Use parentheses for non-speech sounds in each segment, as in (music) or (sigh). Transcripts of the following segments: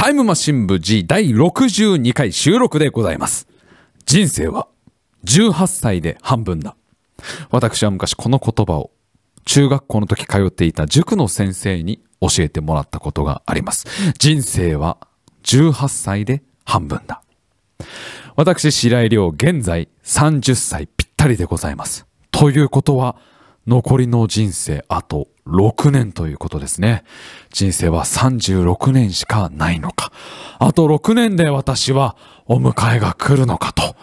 タイムマシン部 G 第62回収録でございます。人生は18歳で半分だ。私は昔この言葉を中学校の時通っていた塾の先生に教えてもらったことがあります。人生は18歳で半分だ。私、白井亮、現在30歳ぴったりでございます。ということは、残りの人生あと6年ということですね。人生は36年しかないのか。あと6年で私はお迎えが来るのかと。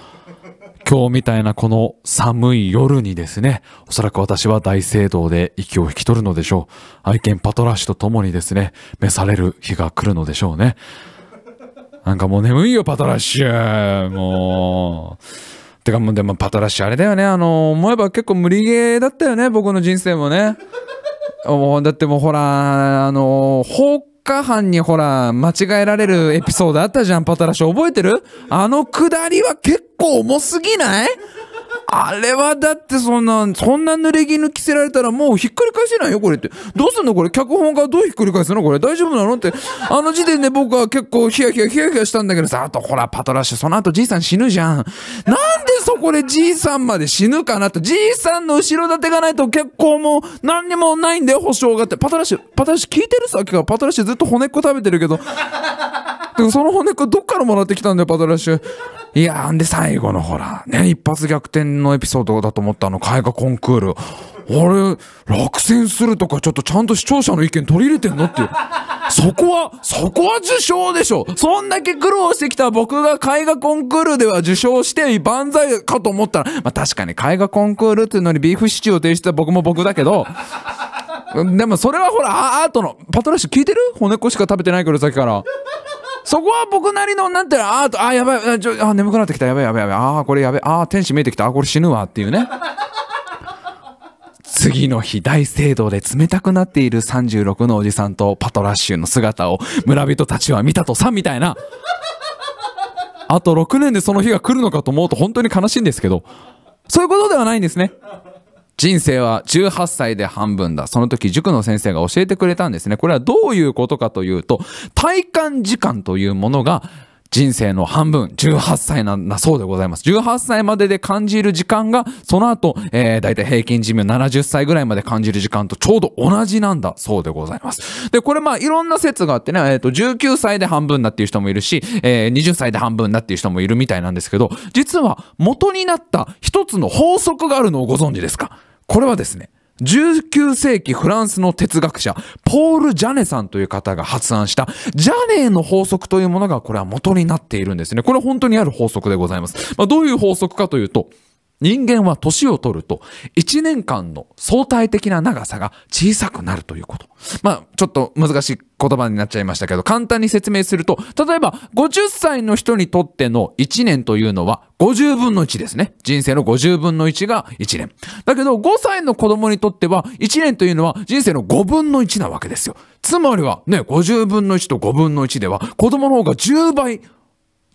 今日みたいなこの寒い夜にですね、おそらく私は大聖堂で息を引き取るのでしょう。愛犬パトラッシュと共にですね、召される日が来るのでしょうね。なんかもう眠いよ、パトラッシュ。もう。てかもうでもパトラッシュあれだよね。あの、思えば結構無理ゲーだったよね、僕の人生もね。もうだってもうほら、あの、放火犯にほら、間違えられるエピソードあったじゃん、パトラッシュ。覚えてるあのくだりは結構重すぎないあれはだってそんな、そんな濡れ衣着せられたらもうひっくり返せないよ、これって。どうすんのこれ脚本がどうひっくり返すのこれ大丈夫なのって。あの時点で僕は結構ヒヤヒヤヒヤヒヤしたんだけどさ、あとほら、パトラッシュ、その後じいさん死ぬじゃん。なんでそこでじいさんまで死ぬかなって。じいさんの後ろ盾がないと結構もう何にもないんだよ、保証がって。パトラッシュ、パトラッシュ聞いてるさっきからパトラッシュずっと骨っこ食べてるけど。でもその骨っこどっからもらってきたんだよ、パトラッシュ。いやーんで最後のほら、ね、一発逆転のエピソードだと思ったあの絵画コンクール。あれ、落選するとかちょっとちゃんと視聴者の意見取り入れてんのっていう。そこは、そこは受賞でしょそんだけ苦労してきた僕が絵画コンクールでは受賞して万歳かと思ったら、まあ確かに絵画コンクールっていうのにビーフシチューを提出した僕も僕だけど、でもそれはほら、アートの、パトラッシュ聞いてる？骨っこしか食べてないけどさっきから。そこは僕なりの、なんていうの、あ、あやばい、あ、ちょ、あ、眠くなってきた、やばいやばいやばい、あーこれやばい、あー天使見えてきた、あーこれ死ぬわっていうね。(laughs) 次の日大聖堂で冷たくなっている36のおじさんとパトラッシュの姿を村人たちは見たとさ、みたいな。あと6年でその日が来るのかと思うと本当に悲しいんですけど、そういうことではないんですね。人生は18歳で半分だ。その時塾の先生が教えてくれたんですね。これはどういうことかというと、体感時間というものが人生の半分、18歳なんだそうでございます。18歳までで感じる時間が、その後、えー、だいたい平均寿命70歳ぐらいまで感じる時間とちょうど同じなんだそうでございます。で、これまあいろんな説があってね、えっ、と、19歳で半分だっていう人もいるし、えー、20歳で半分だっていう人もいるみたいなんですけど、実は元になった一つの法則があるのをご存知ですか？これはですね、19世紀フランスの哲学者、ポール・ジャネさんという方が発案した、ジャネーの法則というものがこれは元になっているんですね。これは本当にある法則でございます。まあ、どういう法則かというと、人間は年を取ると、1年間の相対的な長さが小さくなるということ。まあ、ちょっと難しい言葉になっちゃいましたけど、簡単に説明すると、例えば、50歳の人にとっての1年というのは、50分の1ですね。人生の50分の1が1年。だけど、5歳の子供にとっては、1年というのは人生の5分の1なわけですよ。つまりは、ね、50分の1と5分の1では、子供の方が10倍、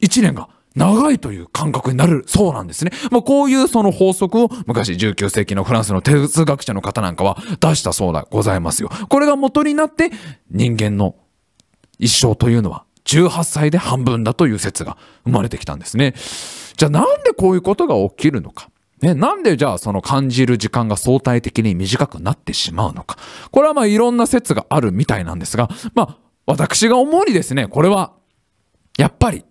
1年が長いという感覚になるそうなんですね。まあ、こういうその法則を昔19世紀のフランスの哲学者の方なんかは出したそうでございますよ。これが元になって人間の一生というのは18歳で半分だという説が生まれてきたんですね。じゃあなんでこういうことが起きるのか。ね、なんでじゃあその感じる時間が相対的に短くなってしまうのか。これはまあいろんな説があるみたいなんですが、まあ私が思うにですね、これはやっぱり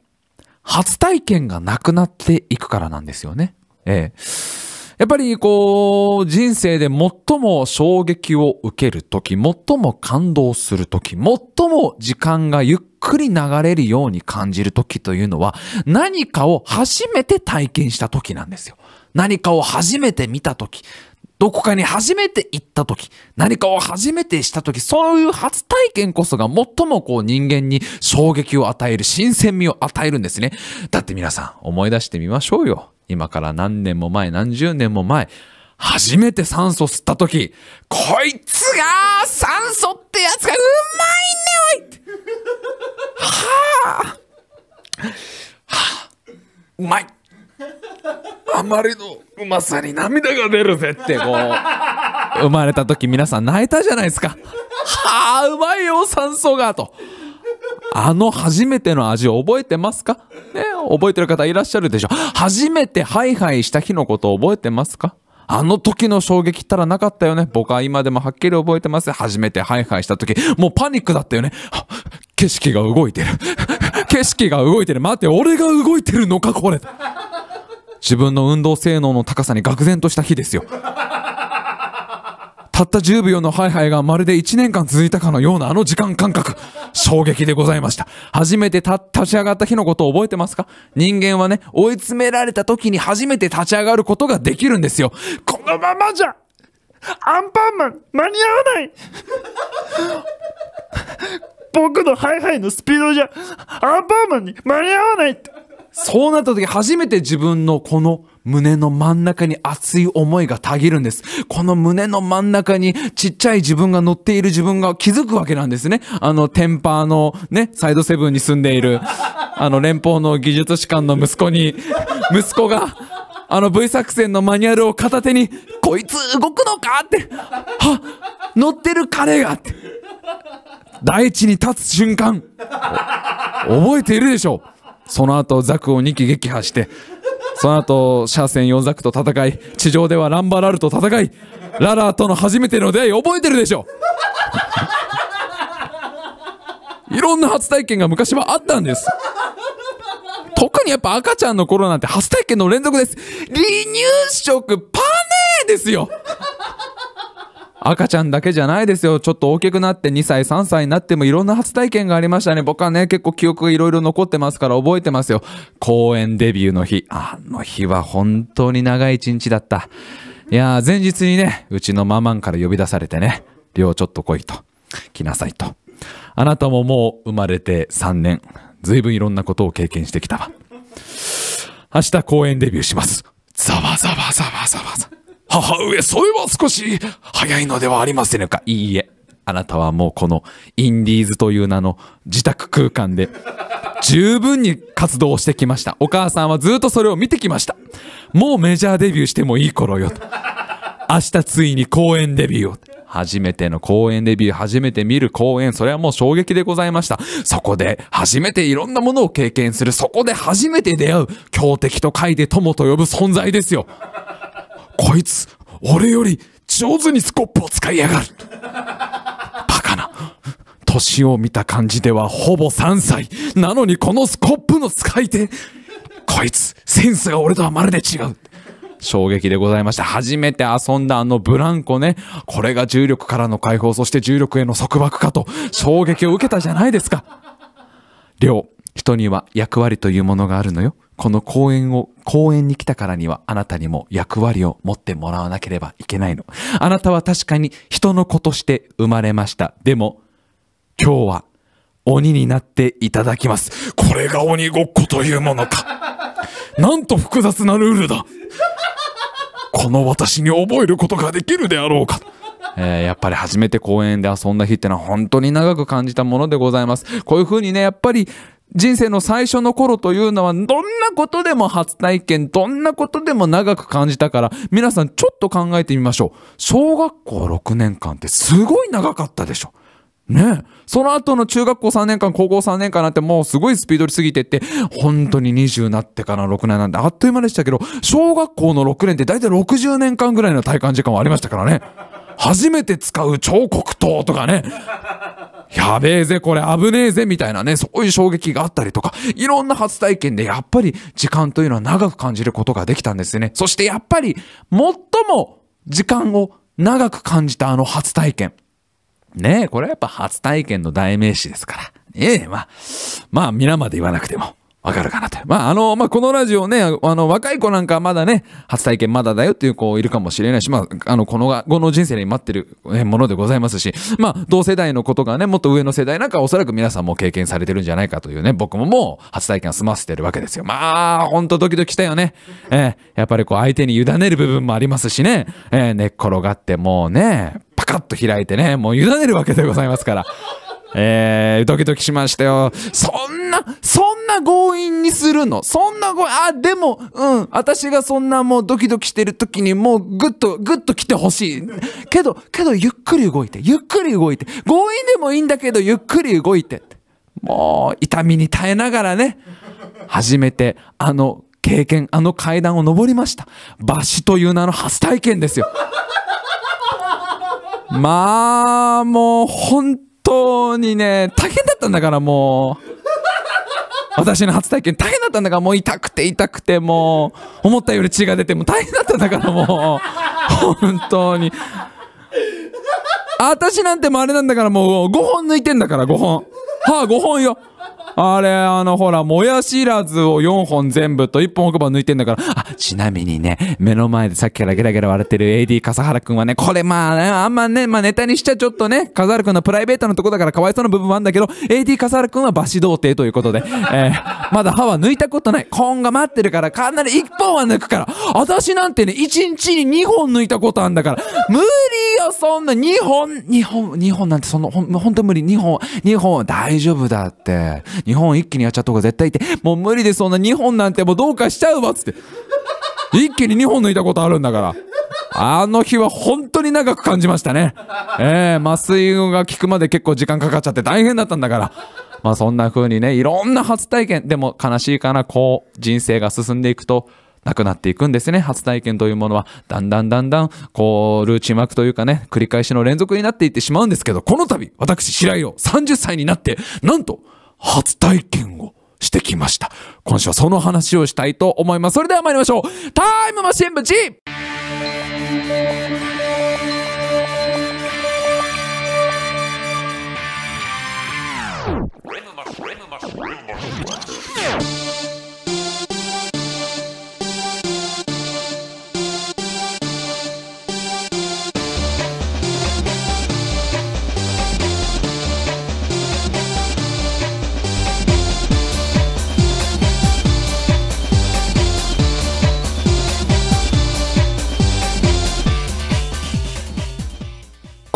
初体験がなくなっていくからなんですよね。ええ。やっぱりこう、人生で最も衝撃を受けるとき、最も感動するとき、最も時間がゆっくり流れるように感じるときというのは、何かを初めて体験したときなんですよ。何かを初めて見たとき、どこかに初めて行った時、何かを初めてした時、そういう初体験こそが最もこう人間に衝撃を与える、新鮮味を与えるんですね。だって皆さん思い出してみましょうよ。今から何年も前、何十年も前、初めて酸素吸った時、こいつが酸素ってやつがうまいねおい。はあ。はあ。うまい。あまりうまさに涙が出るぜってこう、(laughs) 生まれた時皆さん泣いたじゃないですか。はあ、うまいよ、酸素がと。あの初めての味を覚えてますか？ね、覚えてる方いらっしゃるでしょ。初めてハイハイした日のことを覚えてますか？あの時の衝撃ったらなかったよね。僕は今でもはっきり覚えてます。初めてハイハイした時、もうパニックだったよね。景色が動いてる。景色が動いてる。待って、俺が動いてるのか、これ。自分の運動性能の高さに愕然とした日ですよ。(laughs) たった10秒のハイハイがまるで1年間続いたかのようなあの時間感覚。衝撃でございました。初めて立ち上がった日のことを覚えてますか？人間はね、追い詰められた時に初めて立ち上がることができるんですよ。このままじゃアンパンマン間に合わない (laughs) 僕のハイハイのスピードじゃアンパンマンに間に合わないってそうなった時初めて自分のこの胸の真ん中に熱い思いがたぎるんです。この胸の真ん中にちっちゃい自分が乗っている自分が気づくわけなんですね。あの、テンパーのね、サイドセブンに住んでいる、あの、連邦の技術士官の息子に、息子が、あの V 作戦のマニュアルを片手に、こいつ動くのかって、は、乗ってる彼がって、大地に立つ瞬間、覚えているでしょう。その後、ザクを2機撃破して、その後、シャーセン4ザクと戦い、地上ではランバラルと戦い、ララーとの初めての出会い覚えてるでしょいろんな初体験が昔はあったんです。特にやっぱ赤ちゃんの頃なんて初体験の連続です。離乳食パネーですよ赤ちゃんだけじゃないですよ。ちょっと大きくなって2歳、3歳になってもいろんな初体験がありましたね。僕はね、結構記憶がいろいろ残ってますから覚えてますよ。公演デビューの日。あの日は本当に長い一日だった。いやー、前日にね、うちのママンから呼び出されてね、寮ちょっと来いと。来なさいと。あなたももう生まれて3年。ずいぶんいろんなことを経験してきたわ。明日公演デビューします。ざわざわざわざわざわ。母上、それは少し早いのではありませんか？いいえ。あなたはもうこのインディーズという名の自宅空間で十分に活動してきました。お母さんはずっとそれを見てきました。もうメジャーデビューしてもいい頃よ。明日ついに公演デビューを。初めての公演デビュー、初めて見る公演、それはもう衝撃でございました。そこで初めていろんなものを経験する、そこで初めて出会う、強敵と書いて友と呼ぶ存在ですよ。こいつ、俺より上手にスコップを使いやがる。バカな。年を見た感じではほぼ3歳。なのにこのスコップの使い手。こいつ、センスが俺とはまるで違う。衝撃でございました。初めて遊んだあのブランコね。これが重力からの解放、そして重力への束縛かと、衝撃を受けたじゃないですか。りょう、人には役割というものがあるのよ。この公演を、公演に来たからにはあなたにも役割を持ってもらわなければいけないの。あなたは確かに人の子として生まれました。でも、今日は鬼になっていただきます。これが鬼ごっこというものか。なんと複雑なルールだ。この私に覚えることができるであろうか。えーやっぱり初めて公園で遊んだ日ってのは本当に長く感じたものでございます。こういう風にね、やっぱり人生の最初の頃というのは、どんなことでも初体験、どんなことでも長く感じたから、皆さんちょっと考えてみましょう。小学校6年間ってすごい長かったでしょ。ねえ。その後の中学校3年間、高校3年間なんてもうすごいスピードに過ぎてって、本当に20になってから6年なんてあっという間でしたけど、小学校の6年って大体60年間ぐらいの体感時間はありましたからね。初めて使う彫刻刀とかね。やべえぜ、これ危ねえぜ、みたいなね、そういう衝撃があったりとか、いろんな初体験でやっぱり時間というのは長く感じることができたんですね。そしてやっぱり、最も時間を長く感じたあの初体験。ねえ、これはやっぱ初体験の代名詞ですから。ええ、まあ、まあ皆まで言わなくても。わかるかなと。まあ、あの、まあ、このラジオね、あの、若い子なんかまだね、初体験まだだよっていう子いるかもしれないし、まあ、あの、この後の人生に待ってるものでございますし、まあ、同世代のことがね、もっと上の世代なんかおそらく皆さんも経験されてるんじゃないかというね、僕ももう初体験を済ませてるわけですよ。まあ、ほんとドキドキしたよね。えーやっぱりこう相手に委ねる部分もありますしね、えー寝っ転がってもうね、パカッと開いてね、もう委ねるわけでございますから。(laughs) えー、ドキドキしましたよ。そんな、そんな強引にするの？そんな強引、あ、でも、うん、私がそんなもうドキドキしてる時にもうぐっと、ぐっと来てほしい。けど、けどゆっくり動いて、ゆっくり動いて、強引でもいいんだけどゆっくり動いて。もう痛みに耐えながらね初めてあの経験あの階段を登りましたバシという名の初体験ですよまあもう本当当にね大変だったんだからもう。私の初体験大変だったんだからもう痛くて痛くてもう思ったより血が出てもう大変だったんだからもう。本当に。私なんてもあれなんだからもう5本抜いてんだから5本。はあ5本よ。あれ、あの、ほら、もやしらずを4本全部と1本奥歯抜いてんだから。あ、ちなみにね、目の前でさっきからゲラゲラ笑ってる AD 笠原くんはね、これまあね、あんまね、まあネタにしちゃちょっとね、笠原くんのプライベートのとこだからかわいそうな部分はあるんだけど、AD 笠原くんは馬死童貞ということで、(laughs) えー、まだ歯は抜いたことない。今が待ってるから、かなり1本は抜くから。私なんてね、1日に2本抜いたことあんだから。無理よ、そんな2本、2本、2本なんてその、ほん、ほんと無理。2本、2本大丈夫だって。2本一気にやっちゃった方が絶対いて、もう無理でそんな2本なんてもうどうかしちゃうわっつって。一気に2本抜いたことあるんだから。あの日は本当に長く感じましたね。えー、麻酔が効くまで結構時間かかっちゃって大変だったんだから。まあそんな風にね、いろんな初体験。でも悲しいかな、こう、人生が進んでいくと、なくなっていくんですね。初体験というものは、だんだんだんだん、こう、ルーチンワークというかね、繰り返しの連続になっていってしまうんですけど、この度、私、白井を30歳になって、なんと、初体験をしてきました。今週はその話をしたいと思います。それでは参りましょう。タイムマシン部 G!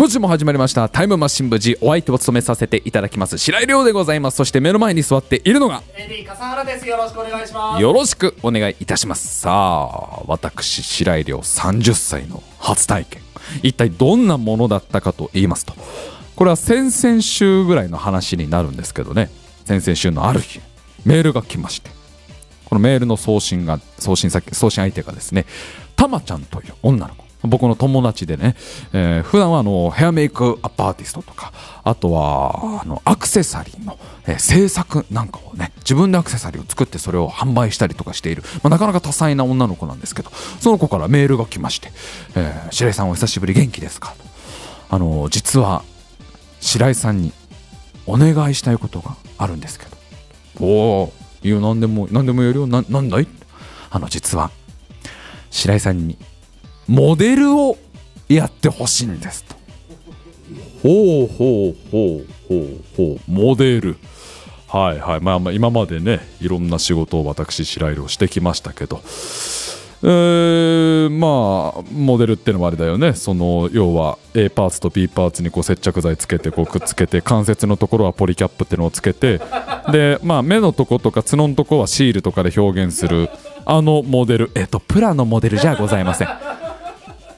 今週も始まりましたタイムマシン部 G お相手を務めさせていただきます白井亮でございます。そして目の前に座っているのが AD 笠原です。よろしくお願いします。よろしくお願いいたします。さあ私白井亮30歳の初体験。一体どんなものだったかと言いますとこれは先々週ぐらいの話になるんですけどね。先々週のある日メールが来ましてこのメールの送信が送信先送信相手がですねたまちゃんという女の子僕の友達でね、えー普段はあのヘアメイクアップアーティストとかあとはあのアクセサリーの、えー制作なんかをね自分でアクセサリーを作ってそれを販売したりとかしている、まあ、なかなか多彩な女の子なんですけどその子からメールが来まして「えー白井さんお久しぶり元気ですか?」あの実は白井さんにお願いしたいことがあるんですけど「おおいいよ何でも何でもやるよななんだい?」あの実は白井さんにモデルをやってほしいんですと。ほうほうほうほうほう。モデル。はいはい。まあまあ今までねいろんな仕事を私白井をしてきましたけど。えーまあモデルってのはあれだよね。その要は A パーツと B パーツにこう接着剤つけてこうくっつけて関節のところはポリキャップってのをつけてでまあ目のとことか角のとこはシールとかで表現するあのモデル。えっとプラのモデルじゃございません。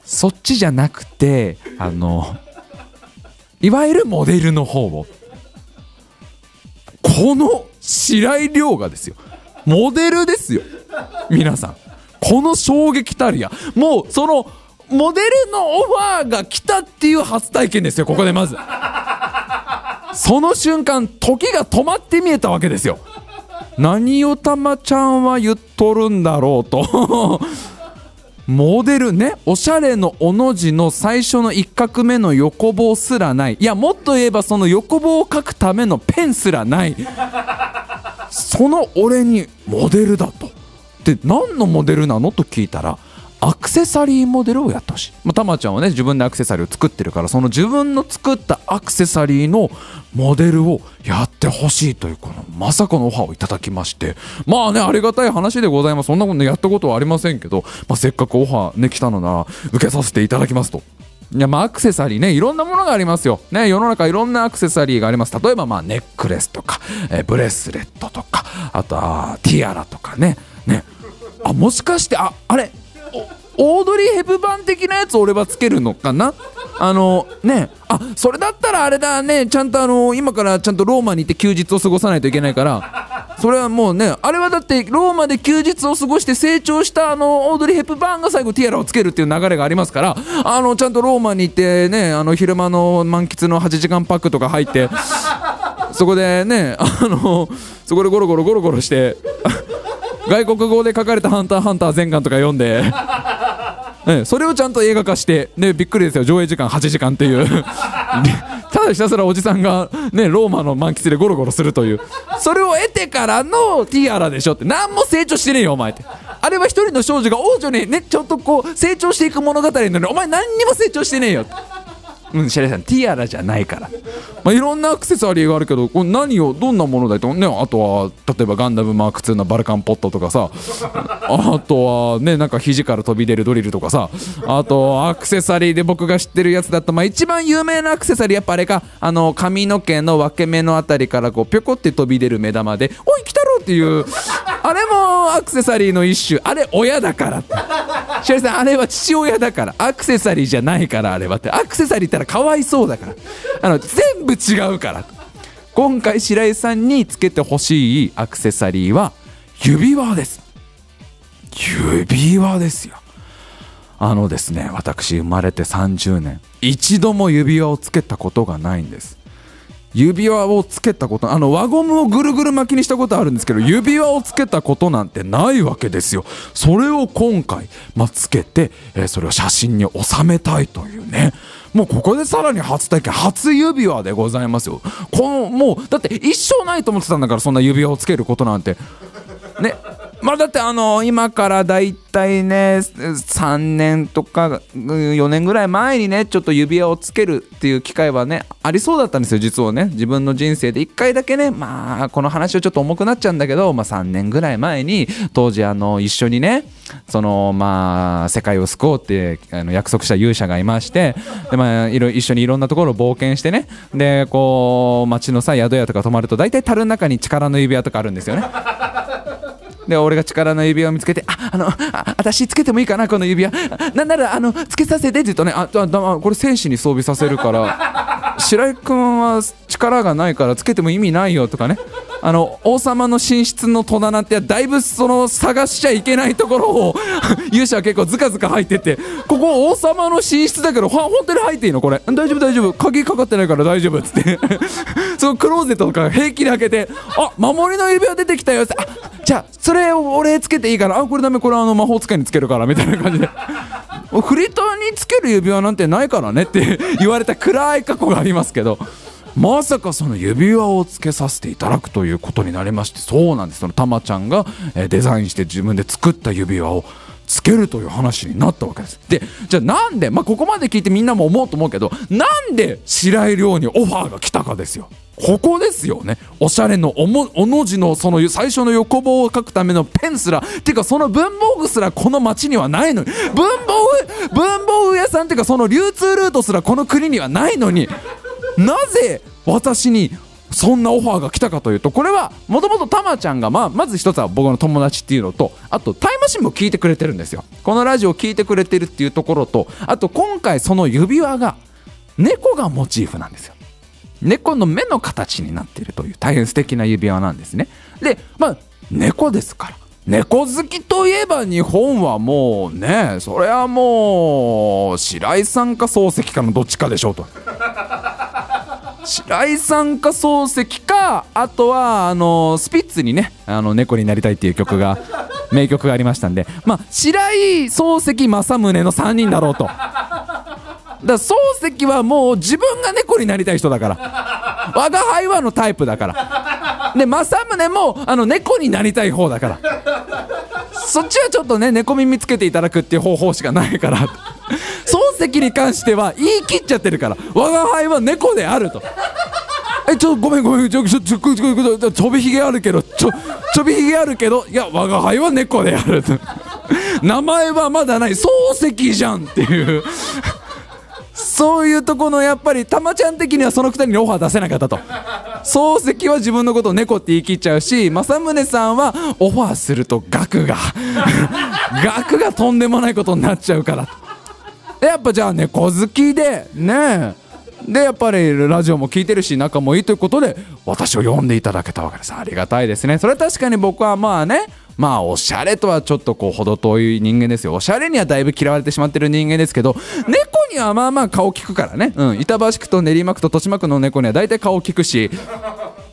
そっちじゃなくてあのいわゆるモデルの方を。この白井亮がですよ。モデルですよ。皆さん。この衝撃たるや。もうそのモデルのオファーが来たっていう初体験ですよここでまず。その瞬間時が止まって見えたわけですよ。何をたまちゃんは言っとるんだろうと。モデルねおしゃれのおの字の最初の一画目の横棒すらない。いやもっと言えばその横棒を書くためのペンすらない。(laughs) その俺にモデルだと。で何のモデルなの？と聞いたらアクセサリーモデルをやってほしい、まあ、たまちゃんはね自分でアクセサリーを作ってるからその自分の作ったアクセサリーのモデルをやってほしいというこのまさかのオファーをいただきまして。まあねありがたい話でございます。そんなことねやったことはありませんけど、まあ、せっかくオファーね来たのなら受けさせていただきますと。いやまあアクセサリーねいろんなものがありますよ、ね、世の中いろんなアクセサリーがあります。例えばまあネックレスとか、えーブレスレットとかあとはティアラとかね。ね。あもしかしてああれオードリー・ヘプバーン的なやつ俺はつけるのかな？あのね。あそれだったらあれだね。ちゃんとあの今からちゃんとローマに行って休日を過ごさないといけないから。それはもうねあれはだってローマで休日を過ごして成長したあのオードリー・ヘプバーンが最後ティアラをつけるっていう流れがありますから。あのちゃんとローマに行ってねあの昼間の満喫の8時間パックとか入ってそこでねあのそこでゴロゴロゴロゴロして外国語で書かれた「ハンターハンター」全巻とか読んで。え (laughs) えそれをちゃんと映画化して、ね、びっくりですよ。上映時間8時間っていう。(laughs) ただひたすらおじさんが、ね、ローマの満喫でゴロゴロするという。それを得てからのティアラでしょって。何も成長してねえよお前って。あれは一人の少女が王女にねちょっとこう成長していく物語なのにお前何にも成長してねえよってうん、シェレさん、ティアラじゃないから。まあ、いろんなアクセサリーがあるけど、これ何を、どんなものだいと、ね、あとは、例えばガンダムマーク2のバルカンポットとかさ、あとはね、なんか肘から飛び出るドリルとかさ、あと、アクセサリーで僕が知ってるやつだと、まあ、一番有名なアクセサリー、やっぱあれか、あの、髪の毛の分け目のあたりから、こう、ぴょこって飛び出る目玉で、おい、来たろっていう、あれもアクセサリーの一種、あれ、親だからって。シェリさんあれは父親だから。アクセサリーじゃないからあれはって。アクセサリーって言ったらかわいそうだから。あの全部違うから。今回白井さんにつけてほしいアクセサリーは指輪です。指輪ですよ。あのですね私生まれて30年。一度も指輪をつけたことがないんです。指輪をつけたことあの輪ゴムをぐるぐる巻きにしたことあるんですけど指輪をつけたことなんてないわけですよ。それを今回、まあ、つけて、えーそれを写真に収めたいというね。もうここでさらに初体験初指輪でございますよ。このもうだって一生ないと思ってたんだからそんな指輪をつけることなんて。ね。まあだってあの今からだいたいね3年とか4年ぐらい前にねちょっと指輪をつけるっていう機会はねありそうだったんですよ実はね。自分の人生で。1回だけねまあこの話はちょっと重くなっちゃうんだけど、まあ、3年ぐらい前に当時あの一緒にねそのまあ世界を救おうってあの約束した勇者がいましてで、まあ、いろ一緒にいろんなところを冒険してねでこう街のさ宿屋とか泊まると大体樽の中に力の指輪とかあるんですよね。で俺が力の指輪を見つけて「ああのあ私つけてもいいかなこの指輪。なんならあのつけさせて」って言うとね「ああだこれ戦士に装備させるから。白井君は力がないからつけても意味ないよ」とかね。あの王様の寝室の戸棚ってだいぶその探しちゃいけないところを (laughs) 勇者は結構ズカズカ入ってて「ここ王様の寝室だけどほ本当に入っていいの？これ。大丈夫大丈夫。鍵かかってないから大丈夫」っつって。(laughs) そのクローゼットとか平気で開けて「あ守りの指輪出てきたよ」って。じゃあそれを俺つけていいから。あこれダメ。これあの魔法使いにつけるから。みたいな感じで。(laughs) フリーターにつける指輪なんてないからねって言われた暗い過去がありますけど。まさかその指輪をつけさせていただくということになりましてそうなんです。そのたまちゃんがデザインして自分で作った指輪をつけるという話になったわけです。でじゃあなんで、まあ、ここまで聞いてみんなも思うと思うけどなんで白井亮にオファーが来たかですよ。ここですよね。おしゃれのおもおの字のその最初の横棒を書くためのペンすらっていうかその文房具すらこの町にはないのに文房具文房具屋さんっていうかその流通ルートすらこの国にはないのになぜ私にそんなオファーが来たかというとこれはもともとたまちゃんが、まあ、まず一つは僕の友達っていうのとあとタイムマシンも聞いてくれてるんですよ。このラジオを聞いてくれてるっていうところとあと今回その指輪が猫がモチーフなんですよ。猫の目の形になっているという大変素敵な指輪なんですね。でまあ猫ですから。猫好きといえば日本はもうねそれはもう白井さんか漱石かのどっちかでしょうと。白井さんか漱石かあとはあのスピッツにね「あの猫になりたい」っていう曲が (laughs) 名曲がありましたんでまあ白井漱石政宗の3人だろうと。だから漱石はもう自分が猫になりたい人だから。我が輩はのタイプだから。で政宗もあの猫になりたい方だから。そっちはちょっとね猫耳つけていただくっていう方法しかないから。漱石に関しては言い切っちゃってるから。我が輩は猫であると。(laughs) えちょごめんごめん。ちょちょちょちょちょちょびひげあるけどちょちょびひげあるけどいや我が輩は猫であると名前はまだない漱石じゃんっていうそういうとこのやっぱりたまちゃん的にはその二人にオファー出せなかったと漱石は自分のことを猫って言い切っちゃうし政宗さんはオファーすると額が額がとんでもないことになっちゃうからやっぱじゃあ猫好きでねでやっぱりラジオも聞いてるし仲もいいということで私を呼んでいただけたわけです。ありがたいですね。それは確かに僕はまあねまあおしゃれとはちょっとこう程遠い人間ですよ。おしゃれにはだいぶ嫌われてしまってる人間ですけど猫にはまあまあ顔利くからね、うん、板橋区と練馬区と豊島区の猫には大体顔利くし。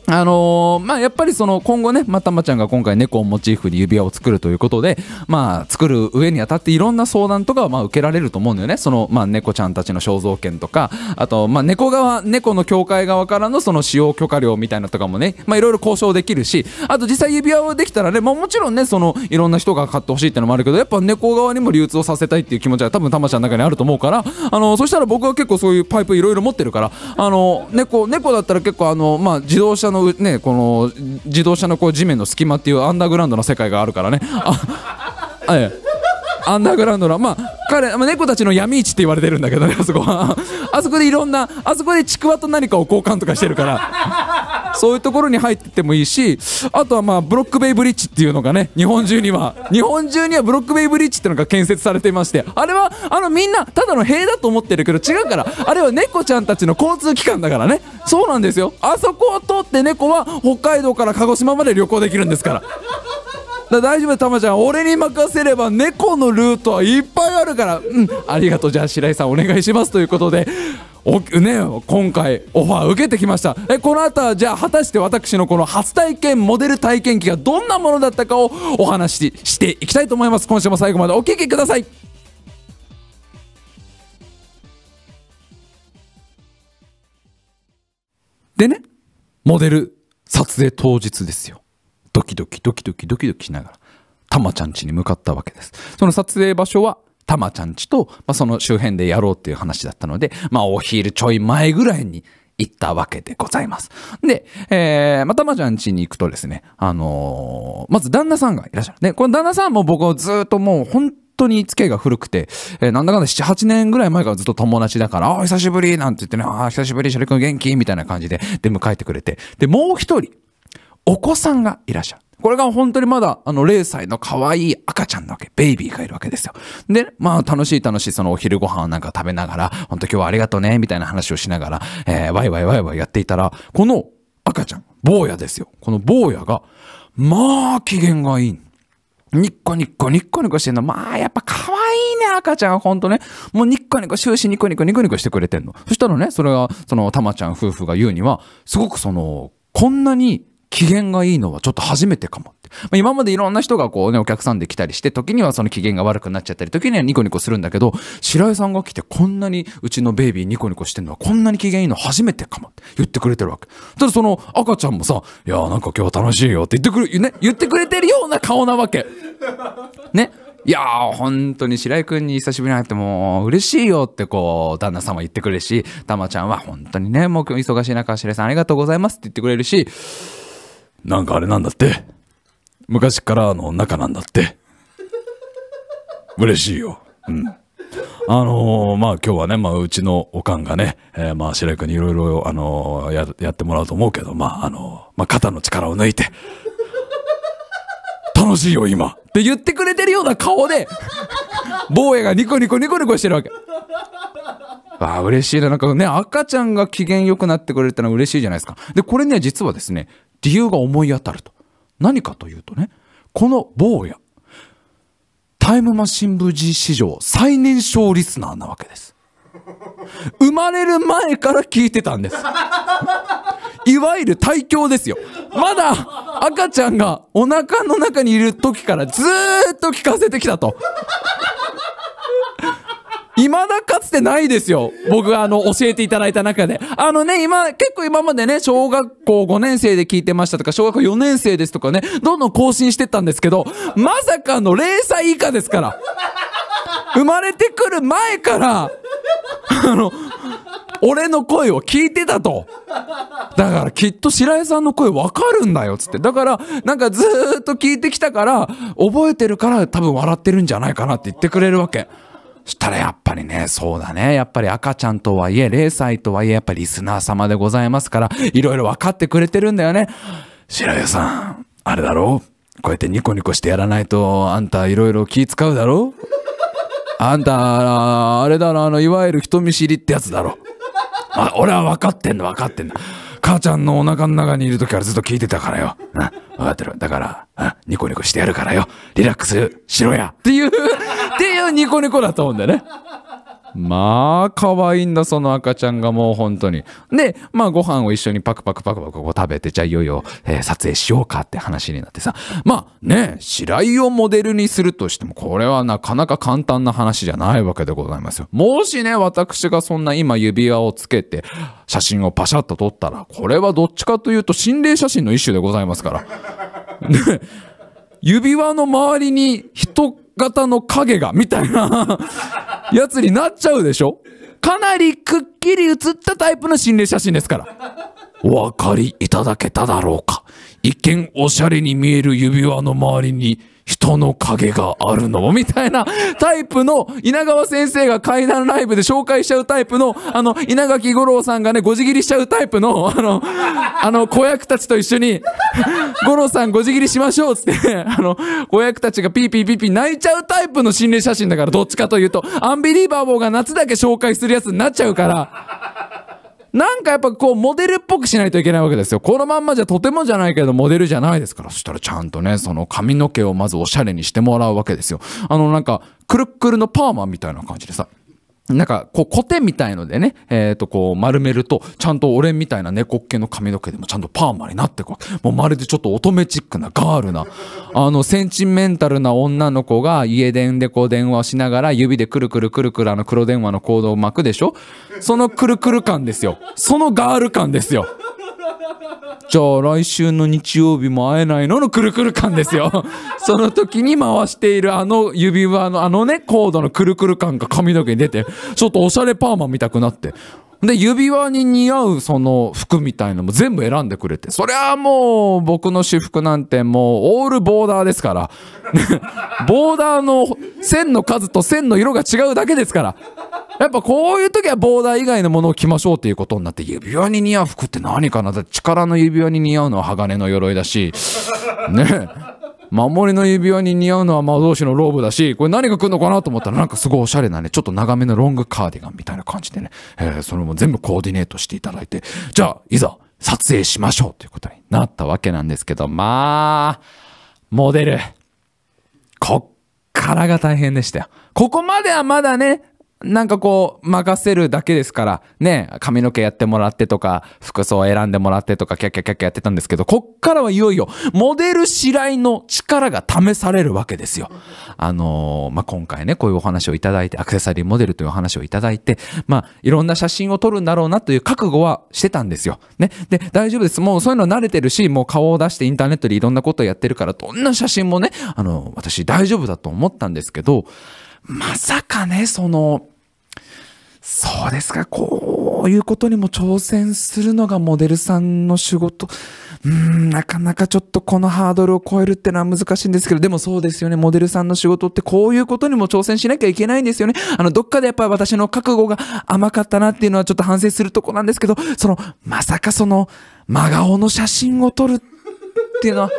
あのーまあやっぱりその今後ねまたまちゃんが今回猫をモチーフに指輪を作るということでまあ作る上にあたっていろんな相談とかはまあ受けられると思うんだよね。そのまあ猫ちゃんたちの肖像権とかあとまあ猫側猫の協会側からのその使用許可料みたいなとかもねまあいろいろ交渉できるしあと実際指輪をできたらねまあもちろんねそのいろんな人が買ってほしいってのもあるけどやっぱ猫側にも流通をさせたいっていう気持ちは多分たまちゃんの中にあると思うからあのそしたら僕は結構そういうパイプいろいろ持ってるからあの猫猫だったら結構あのまあ自動車のねこの自動車のこう地面の隙間っていうアンダーグラウンドの世界があるからね。あ (laughs) ええ。アンダーグラウンドのまあ彼、まあ、猫たちの闇市って言われてるんだけどね (laughs) あそこは。あそこでいろんなあそこでちくわと何かを交換とかしてるから。そういうところに入っててもいいしあとはまあブロックベイブリッジっていうのがね日本中には。日本中にはブロックベイブリッジっていうのが建設されていましてあれはあのみんなただの塀だと思ってるけど違うから。あれは猫ちゃんたちの交通機関だからね。そうなんですよ。あそこを通って猫は北海道から鹿児島まで旅行できるんですから。だ大丈夫たまちゃん。俺に任せれば猫のルートはいっぱいあるから。うん。ありがとう。じゃあ白井さんお願いしますということで。おね今回オファー受けてきました。えこの後はじゃあ果たして私のこの初体験モデル体験記がどんなものだったかをお話ししていきたいと思います。今週も最後までお聞きください。でねモデル撮影当日ですよ。ドキドキドキドキドキドキしながら、たまちゃん家に向かったわけです。その撮影場所は、たまちゃん家と、まあ、その周辺でやろうっていう話だったので、まあ、お昼ちょい前ぐらいに行ったわけでございます。で、えー、まあ、たまちゃん家に行くとですね、あのーまず旦那さんがいらっしゃる。で、この旦那さんも僕はずっともう本当に付き合いが古くて、えーなんだかんだ7、8年ぐらい前からずっと友達だから、ああ、久しぶりなんて言ってね、ああ、久しぶり、シャリ君元気？みたいな感じで出迎えてくれて。で、もう一人、お子さんがいらっしゃる。これが本当にまだ、あの、0歳の可愛い赤ちゃんなわけ、ベイビーがいるわけですよ。で、まあ、楽しい楽しい、そのお昼ご飯なんか食べながら、本当今日はありがとうね、みたいな話をしながら、えー、ワイワイワイワイやっていたら、この赤ちゃん、坊やですよ。この坊やが、まあ、機嫌がいい。ニッコニッコニッコニコしてんの。まあ、やっぱ可愛いね、赤ちゃん。ほんとね。もうニッコニコ、終始ニコニコニコニコしてくれてんの。そしたらね、それが、その、たまちゃん夫婦が言うには、すごくその、こんなに機嫌がいいのはちょっと初めてかもって。まあ、今までいろんな人がこうね、お客さんで来たりして、時にはその機嫌が悪くなっちゃったり、時にはニコニコするんだけど、白井さんが来てこんなにうちのベイビーニコニコしてんのはこんなに機嫌いいの初めてかもって言ってくれてるわけ。ただその赤ちゃんもさ、いやーなんか今日は楽しいよって言ってくる、ね、言ってくれてるような顔なわけ。ね。いやー、本当に白井くんに久しぶりに会ってもう嬉しいよってこう、旦那さんは言ってくれるし、たまちゃんは本当にね、もう今日忙しい中、白井さんありがとうございますって言ってくれるし、なんかあれなんだって。昔からの仲なんだって。嬉しいよ。うん。あのーまあ今日はね、まあうちのおかんがね、えーまあ白井くんにいろいろ、あのーや、やってもらうと思うけど、まああのまあ肩の力を抜いて、楽しいよ今って言ってくれてるような顔で、坊やがニコニコニコニコしてるわけ。ああ、嬉しいな。なんかね、赤ちゃんが機嫌良くなってくれるってのは嬉しいじゃないですか。で、これには実はですね、理由が思い当たると。何かというとね、この坊や、タイムマシン部 G 史上最年少リスナーなわけです。生まれる前から聞いてたんです。いわゆる対響ですよ。まだ赤ちゃんがお腹の中にいる時からずーっと聞かせてきたと。未だかつてないですよ。僕があの、教えていただいた中で。あのね、今、結構今までね、小学校5年生で聞いてましたとか、小学校4年生ですとかね、どんどん更新してったんですけど、まさかの0歳以下ですから。生まれてくる前から、あの、俺の声を聞いてたと。だからきっと白井さんの声わかるんだよ、つって。だから、なんかずーっと聞いてきたから、覚えてるから多分笑ってるんじゃないかなって言ってくれるわけ。したらやっぱりね、そうだね。やっぱり赤ちゃんとはいえ、0歳とはいえ、やっぱりリスナー様でございますから、いろいろ分かってくれてるんだよね。白井さん、あれだろ？こうやってニコニコしてやらないと、あんたいろいろ気使うだろ？あんた、あれだろ、あの、いわゆる人見知りってやつだろ？あ、俺は分かってんの分かってんの。母ちゃんのお腹の中にいる時からずっと聞いてたからよ。分かってる。だから、うんニコニコしてやるからよ。リラックスしろや。っていう、っていうニコニコだと思うんだよね。まあ、可愛いんだ、その赤ちゃんがもう本当に。で、まあご飯を一緒にパクパクパクパク食べて、じゃあいよいよ、えー撮影しようかって話になってさ。まあね、白井をモデルにするとしても、これはなかなか簡単な話じゃないわけでございますよ。もしね、私がそんな今指輪をつけて、写真をパシャッと撮ったら、これはどっちかというと心霊写真の一種でございますから。指輪の周りに人型の影が、みたいな (laughs) やつになっちゃうでしょ？かなりくっきり写ったタイプの心霊写真ですから。お分かりいただけただろうか。一見おしゃれに見える指輪の周りに人の影があるの？みたいなタイプの稲川先生が怪談ライブで紹介しちゃうタイプのあの稲垣吾郎さんがねごじ切りしちゃうタイプのあのあの子役たちと一緒に五郎さんごじ切りしましょうっつってあの子役たちがピーピーピーピー泣いちゃうタイプの心霊写真だからどっちかというとアンビリーバーボーが夏だけ紹介するやつになっちゃうから。なんかやっぱこうモデルっぽくしないといけないわけですよ。このまんまじゃとてもじゃないけどモデルじゃないですから。そしたらちゃんとね、その髪の毛をまずおしゃれにしてもらうわけですよ。あのなんか、くるっくるのパーマみたいな感じでさ。なんか、こう、コテみたいのでね、えっ、と、こう、丸めると、ちゃんと俺みたいな猫っ毛の髪の毛でもちゃんとパーマになってこう。もうまるでちょっと乙女チックなガールな、あの、センチメンタルな女の子が家電でこう電話しながら指でくるくるくるくるあの黒電話のコードを巻くでしょ？そのくるくる感ですよ。そのガール感ですよ。じゃあ来週の日曜日も会えないの？のくるくる感ですよ。その時に回しているあの指輪のあのね、コードのくるくる感が髪の毛に出て、ちょっとおしゃれパーマ見たくなって。で、指輪に似合うその服みたいのも全部選んでくれて。そりゃもう僕の私服なんてもうオールボーダーですから。(laughs) ボーダーの線の数と線の色が違うだけですから。やっぱこういう時はボーダー以外のものを着ましょうっていうことになって、指輪に似合う服って何かなだって力の指輪に似合うのは鋼の鎧だし、ね。守りの指輪に似合うのは魔導士のローブだし、これ何が来るのかなと思ったらなんかすごいおしゃれなね、ちょっと長めのロングカーディガンみたいな感じでね、えーそれも全部コーディネートしていただいて、じゃあ、いざ、撮影しましょうということになったわけなんですけど、まあ、モデル。こっからが大変でしたよ。ここまではまだね、なんかこう、任せるだけですから、ね、髪の毛やってもらってとか、服装選んでもらってとか、キャッキャキャッキャやってたんですけど、こっからはいよいよ、モデル白井の力が試されるわけですよ。あのーまあ、今回ね、こういうお話をいただいて、アクセサリーモデルというお話をいただいて、まあ、いろんな写真を撮るんだろうなという覚悟はしてたんですよ。ね。で、大丈夫です。もうそういうの慣れてるし、もう顔を出してインターネットでいろんなことをやってるから、どんな写真もね、あの、私大丈夫だと思ったんですけど、まさかね、その、そうですか、こういうことにも挑戦するのがモデルさんの仕事。うん、なかなかちょっとこのハードルを超えるってのは難しいんですけど、でもそうですよね、モデルさんの仕事ってこういうことにも挑戦しなきゃいけないんですよね。あの、どっかでやっぱり私の覚悟が甘かったなっていうのはちょっと反省するとこなんですけど、その、まさかその、真顔の写真を撮るっていうのは、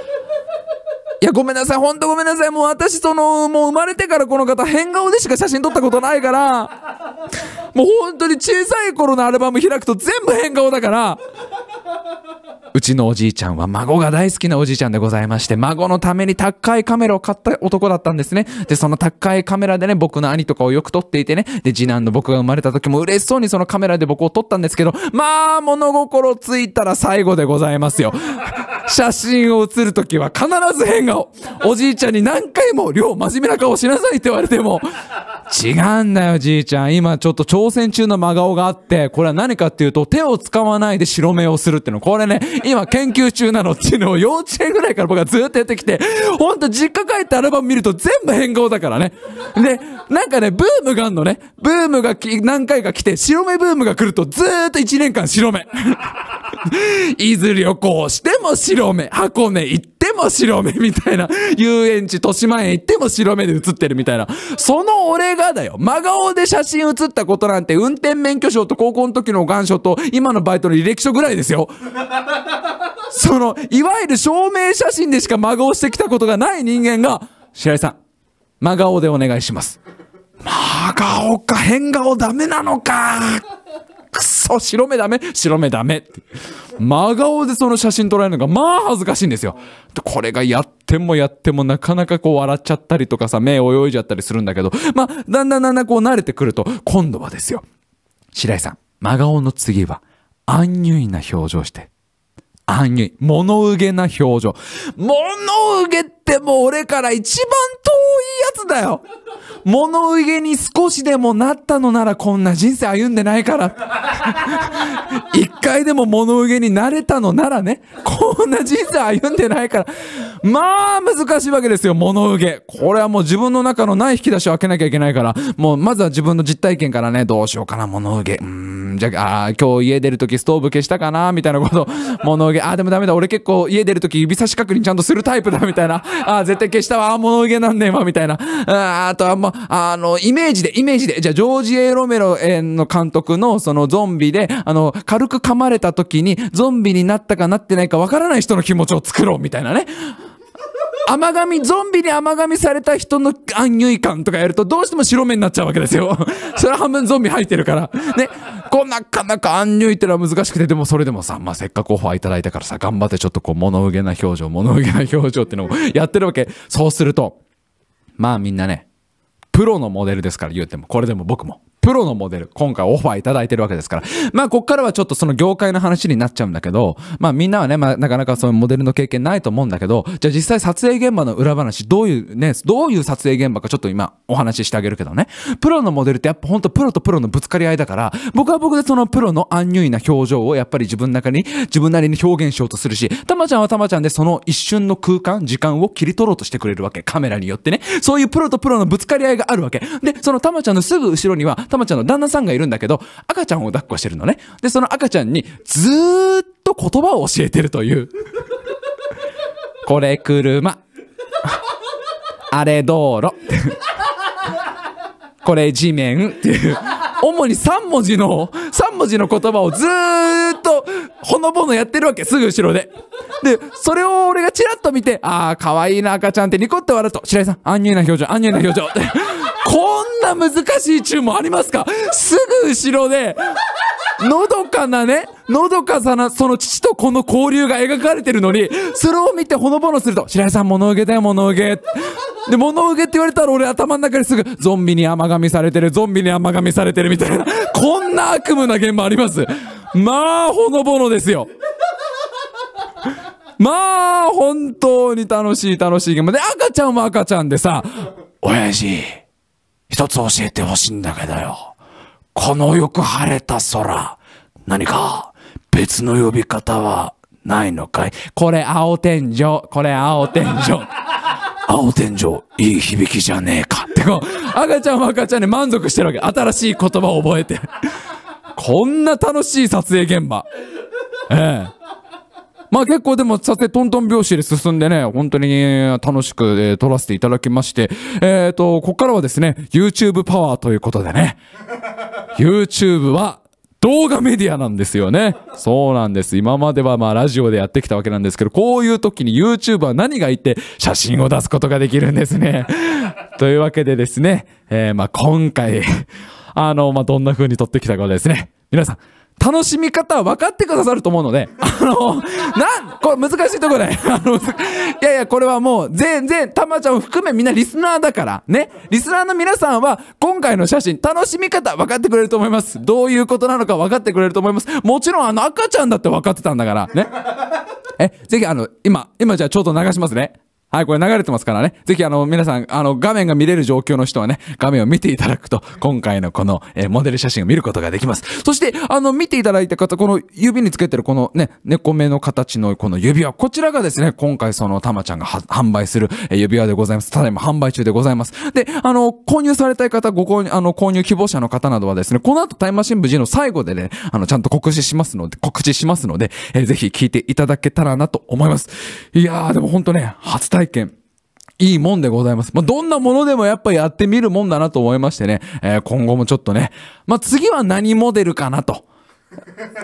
いや、ごめんなさい。ほんとごめんなさい。もう私、その、もう生まれてからこの方、変顔でしか写真撮ったことないから、もう本当に小さい頃のアルバム開くと全部変顔だから、うちのおじいちゃんは孫が大好きなおじいちゃんでございまして、孫のために高いカメラを買った男だったんですね。で、その高いカメラでね、僕の兄とかをよく撮っていてね、で、次男の僕が生まれた時も嬉しそうにそのカメラで僕を撮ったんですけど、まあ、物心ついたら最後でございますよ。(laughs) 写真を写るときは必ず変顔。おじいちゃんに何回も、りょう真面目な顔しなさいって言われても、違うんだよ、じいちゃん。今ちょっと挑戦中の真顔があって、これは何かっていうと、手を使わないで白目をするっていうの。これね、今研究中なのっていうのを幼稚園ぐらいから僕はずっとやってきて、ほんと実家帰ってアルバム見ると全部変顔だからね。で、なんかね、ブームがあんのね。ブームが何回か来て、白目ブームが来るとずーっと1年間白目。伊豆旅行しても白目、箱根行っても白目みたいな、遊園地、豊島園行っても白目で写ってるみたいな。その俺がだよ。真顔で写真写ったことなんて、運転免許証と高校の時の願書と、今のバイトの履歴書ぐらいですよ。その、いわゆる証明写真でしか真顔してきたことがない人間が、白井さん、真顔でお願いします。真顔か変顔ダメなのか。くそ、白目ダメ白目ダメって。真顔でその写真撮られるのが、まあ恥ずかしいんですよ。これがやってもやってもなかなかこう笑っちゃったりとかさ、目泳いじゃったりするんだけど、まあ、だんだんだんだんこう慣れてくると、今度はですよ。白井さん、真顔の次は、アンニュイな表情して。アンニュイ。物憂げな表情。物憂げっても俺から一番遠いやつだよ。物憂げに少しでもなったのならこんな人生歩んでないから。一回でも物憂げになれたのならね、こんな人生歩んでないから。まあ難しいわけですよ、物憂げ。これはもう自分の中のない引き出しを開けなきゃいけないから、もうまずは自分の実体験からね、どうしようかな、物憂げ。うーん、じゃあ、あ今日家出るときストーブ消したかな、みたいなこと。物憂げ。あ、でもダメだ、俺結構家出るとき指差し確認ちゃんとするタイプだ、みたいな。(laughs) ああ、絶対消したわ、ああ物憂げなんねえわ、みたいな。ああとはま、あの、イメージで、イメージで。じゃあ、ジョージ・エロメロの監督のそのゾンビで、あの、軽く噛まれた時に、ゾンビになったかなってないかわからない人の気持ちを作ろう、みたいなね。甘噛み、ゾンビに甘噛みされた人のアンニュイ感とかやるとどうしても白目になっちゃうわけですよ。(laughs) それは半分ゾンビ入ってるから。ね。こうなかなかアンニュイってのは難しくて、でもそれでもさ、まあ、せっかくオファーいただいたからさ、頑張ってちょっとこう物憂げな表情、物憂げな表情ってのを (laughs) やってるわけ。そうすると、まあみんなね、プロのモデルですから言っても、これでも僕も。プロのモデル、今回オファーいただいてるわけですから。まあ、こっからはちょっとその業界の話になっちゃうんだけど、まあ、みんなはね、まあ、なかなかそういうモデルの経験ないと思うんだけど、じゃあ実際撮影現場の裏話、どういうね、どういう撮影現場かちょっと今お話ししてあげるけどね。プロのモデルってやっぱほんとプロとプロのぶつかり合いだから、僕は僕でそのプロのアンニュイな表情をやっぱり自分の中に、自分なりに表現しようとするし、たまちゃんはたまちゃんでその一瞬の空間、時間を切り取ろうとしてくれるわけ。カメラによってね。そういうプロとプロのぶつかり合いがあるわけ。で、そのたまちゃんのすぐ後ろには、たまちゃんの旦那さんがいるんだけど、赤ちゃんを抱っこしてるのね。で、その赤ちゃんにずーっと言葉を教えてるという。これ車。あれ道路。これ地面っていう、主に3文字の、3文字の言葉をずーっと、ほのぼのやってるわけ、すぐ後ろで。で、それを俺がチラッと見て、あー、可愛いな赤ちゃんってニコって笑うと、白井さん、アンニュイな表情、アンニュイな表情。ってこんな難しい注文ありますか？すぐ後ろで、のどかなね、のどかさな、その父と子の交流が描かれてるのに、それを見てほのぼのすると、白井さん物憂げだよ、物憂げ。で、物憂げって言われたら俺頭の中にすぐ、ゾンビに甘噛みされてる、ゾンビに甘噛みされてるみたいな、こんな悪夢な現場あります？まあ、ほのぼのですよ。まあ、本当に楽しい楽しい現場で、赤ちゃんは赤ちゃんでさ、親父、一つ教えてほしいんだけどよ。このよく晴れた空、何か別の呼び方はないのかい？これ青天井、これ青天井。青天井、いい響きじゃねえかってこう、赤ちゃんは赤ちゃんで満足してるわけ。新しい言葉を覚えて。こんな楽しい撮影現場。ええ。まあ結構でも撮影トントン拍子で進んでね、本当に楽しく、え撮らせていただきまして、えっ、と、ここからはですね、YouTube パワーということでね、YouTube は動画メディアなんですよね。そうなんです。今まではまあラジオでやってきたわけなんですけど、こういう時に YouTube は何がいて写真を出すことができるんですね。(laughs) というわけでですね、えーまあ今回、あの、まあどんな風に撮ってきたかですね、皆さん、楽しみ方は分かってくださると思うので、あの、なん、これ難しいとこだよ。(laughs) あの、いやいや、これはもう全然、たまちゃんを含めみんなリスナーだから、ね。リスナーの皆さんは、今回の写真、楽しみ方分かってくれると思います。どういうことなのか分かってくれると思います。もちろん、あの、赤ちゃんだって分かってたんだから、ね。え、ぜひあの、今、今じゃあちょっと流しますね。はい、これ流れてますからね。ぜひあの、皆さん、あの、画面が見れる状況の人はね、画面を見ていただくと、今回のこの、えーモデル写真を見ることができます。そして、あの、見ていただいた方、この指につけてるこのね、猫目の形のこの指輪、こちらがですね、今回その、たまちゃんが販売する、え指輪でございます。ただいま販売中でございます。で、あの、購入されたい方、ご購入、あの、購入希望者の方などはですね、この後タイムマシン部 G の最後でね、あの、ちゃんと告知しますので、告知しますので、えーぜひ聞いていただけたらなと思います。いやー、でも本当ね、初体験。いいもんでございます。まあ、どんなものでもやっぱやってみるもんだなと思いましてね、えー今後もちょっとね、まあ、次は何モデルかなと。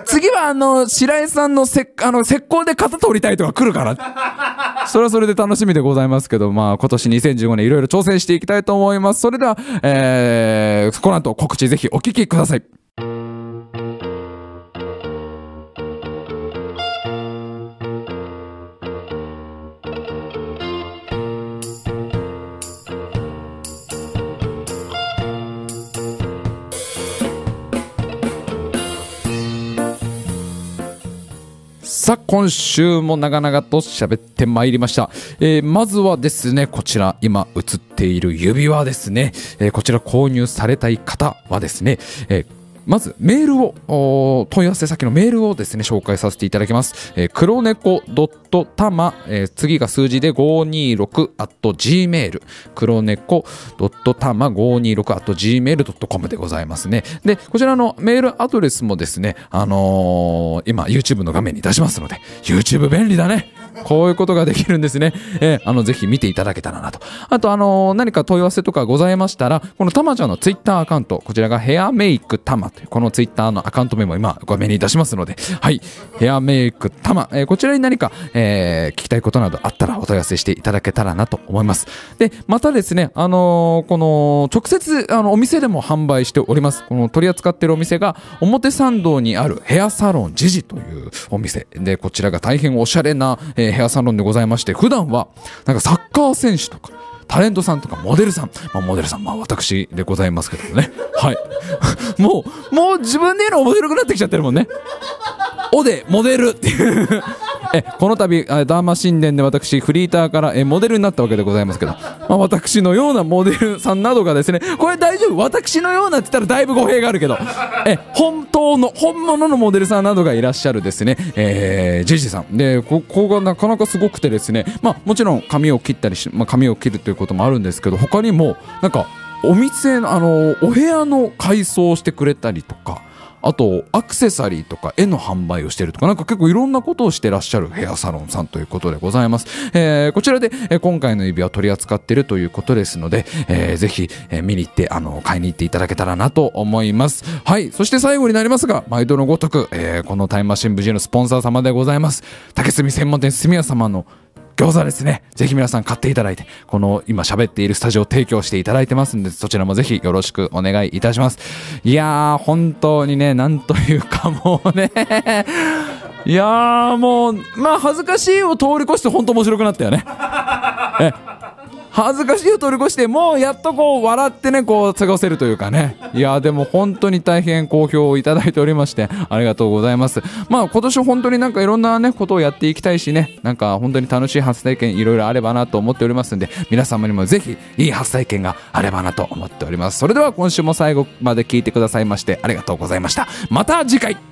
次はあの、白井さんのせあの、石膏で型取りたいとか来るから。それはそれで楽しみでございますけど、まあ今年2015年いろいろ挑戦していきたいと思います。それでは、えー、この後告知ぜひお聞きください。さあ、今週も長々と喋ってまいりました。えーまずはですね、こちら、今映っている指輪ですね。えーこちら購入されたい方はですね、えーまずメールを、問い合わせ先のメールをですね、紹介させていただきます。えー、黒猫ドットたま、えー次が数字で526 at gmail、黒猫ドットたま526 at gmail.com でございますね。で、こちらのメールアドレスもですね、あのー今 YouTube の画面に出しますので、YouTube 便利だね。こういうことができるんですね。えーあの、ぜひ見ていただけたらなと。あと、あのー何か問い合わせとかございましたら、このたまちゃんの Twitter アカウント、こちらがヘアメイクたまという、この Twitter のアカウント名も今、画面に出しますので、はい。ヘアメイクたま、えーこちらに何か、えー聞きたいことなどあったらお問い合わせしていただけたらなと思います。で、またですね、あのーこの、直接、あの、お店でも販売しております。この取り扱ってるお店が、表参道にあるヘアサロンジジというお店で、こちらが大変おしゃれな、えーヘアサロンでございまして、普段は、なんかサッカー選手とか、タレントさんとかモデルさん、まあ、モデルさん、まあ私でございますけどもね。はい。(laughs) もう、もう自分で言うの面白くなってきちゃってるもんね。おでモデルっていう。(laughs) えこの度あダーマ神殿で私フリーターからえモデルになったわけでございますけど、まあ、私のようなモデルさんなどがですねこれ大丈夫？私のようなって言ったらだいぶ語弊があるけど。え本当の本物のモデルさんなどがいらっしゃるですね。えー、ジェジさん。でここがなかなかすごくてですね。まあもちろん髪を切ったりし、まあ、髪を切るということもあるんですけど他にもなんかお店のあのお部屋の改装をしてくれたりとかあとアクセサリーとか絵の販売をしてるとかなんか結構いろんなことをしてらっしゃるヘアサロンさんということでございます、えーこちらで、えー今回の指輪を取り扱ってるということですので、えーぜひ、えー見に行ってあの買いに行っていただけたらなと思います。はいそして最後になりますが毎度のごとく、えーこのタイムマシン無事のスポンサー様でございます。竹炭専門店すみや様の餃子ですね。ぜひ皆さん買っていただいて、この今喋っているスタジオを提供していただいてますんで、そちらもぜひよろしくお願いいたします。いやー、本当にね、なんというかもうね、いやーもう、まあ恥ずかしいを通り越して本当面白くなったよね。恥ずかしいを通り越してもうやっとこう笑ってねこう過ごせるというかね。いやでも本当に大変好評をいただいておりましてありがとうございます。まあ今年本当になんかいろんなねことをやっていきたいしね。なんか本当に楽しい初体験いろいろあればなと思っておりますんで皆様にもぜひいい初体験があればなと思っております。それでは今週も最後まで聞いてくださいましてありがとうございました。また次回。